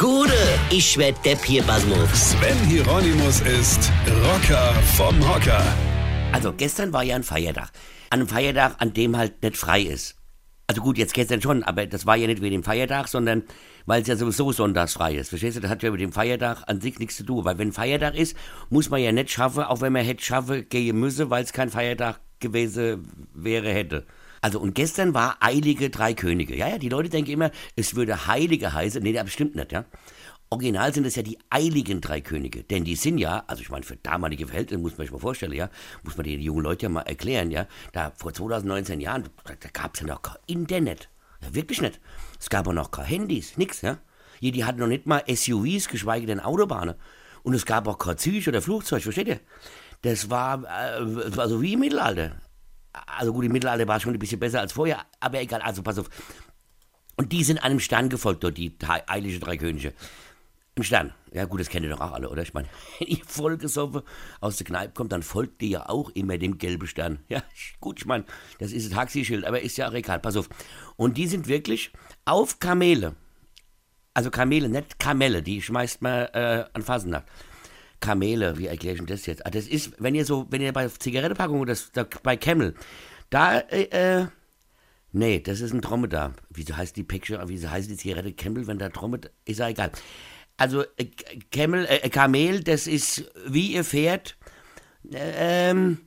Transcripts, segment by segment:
Gude, ich werd Depp hier, Basmus. Sven Hieronymus ist Rocker vom Hocker. Also gestern war ja ein Feiertag. An einem Feiertag, an dem halt nicht frei ist. Also gut, jetzt gestern schon, aber das war ja nicht wegen dem Feiertag, sondern weil es ja sowieso sonntags frei ist. Verstehst du? Das hat ja mit dem Feiertag an sich nichts zu tun. Weil wenn Feiertag ist, muss man ja nicht schaffen, auch wenn man hätte schaffen gehen müsse, weil es kein Feiertag gewesen wäre, hätte. Also und gestern war Eilige Drei Könige. Ja, ja, die Leute denken immer, es würde Heilige heißen. Nee, das stimmt nicht, ja. Original sind es ja die eiligen drei Könige, denn die sind ja, also ich meine, für damalige Verhältnisse muss man sich mal vorstellen, ja, muss man den jungen Leuten ja mal erklären, ja, da vor 2019 Jahren, da, gab es ja noch kein Internet, ja, wirklich nicht. Es gab auch noch keine Handys, nix, ja. Hier, die hatten noch nicht mal SUVs, geschweige denn Autobahnen. Und es gab auch kein Zug oder Flugzeug, versteht ihr? Das war, äh, das war so wie im Mittelalter. Also gut, im Mittelalter war es schon ein bisschen besser als vorher, aber egal, also pass auf. Und die sind einem Stern gefolgt, dort, die heilige drei Könige. Im Stern. Ja gut, das kennt ihr doch auch alle, oder? Ich meine, wenn ihr vollgesoffen aus der Kneipe kommt, dann folgt ihr ja auch immer dem gelben Stern. Ja, gut, ich meine, das ist ein Taxischild, aber ist ja auch egal, pass auf. Und die sind wirklich auf Kamele. Also Kamele, nicht Kamelle, die schmeißt man äh, an Fasenacht. Kamele, wie erkläre ich denn das jetzt? Ah, das ist, wenn ihr so, wenn ihr bei Zigarettenpackungen, das, da, bei Camel, da, äh, äh, nee, das ist ein Dromedar. Wieso heißt die Päckchen, wieso heißt die Zigarette Camel, wenn da Dromedar, ist ja egal. Also, äh, Camel, äh, Kamel, das ist wie ihr äh, ähm,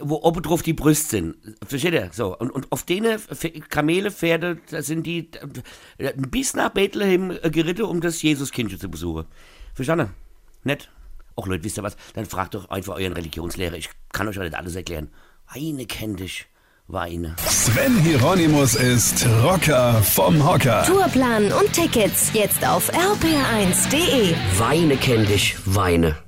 wo oben drauf die Brüste sind. Versteht ihr? So. Und, und auf denen Kamele, Pferde, da sind die äh, bis nach Bethlehem geritten, um das Jesuskindchen zu besuchen. Verstanden? Nett? Och Leute, wisst ihr was? Dann fragt doch einfach euren Religionslehrer. Ich kann euch auch nicht alles erklären. Weine kennt dich. Weine. Sven Hieronymus ist Rocker vom Hocker. Tourplan und Tickets jetzt auf rpr1.de. Weine kenn dich, Weine.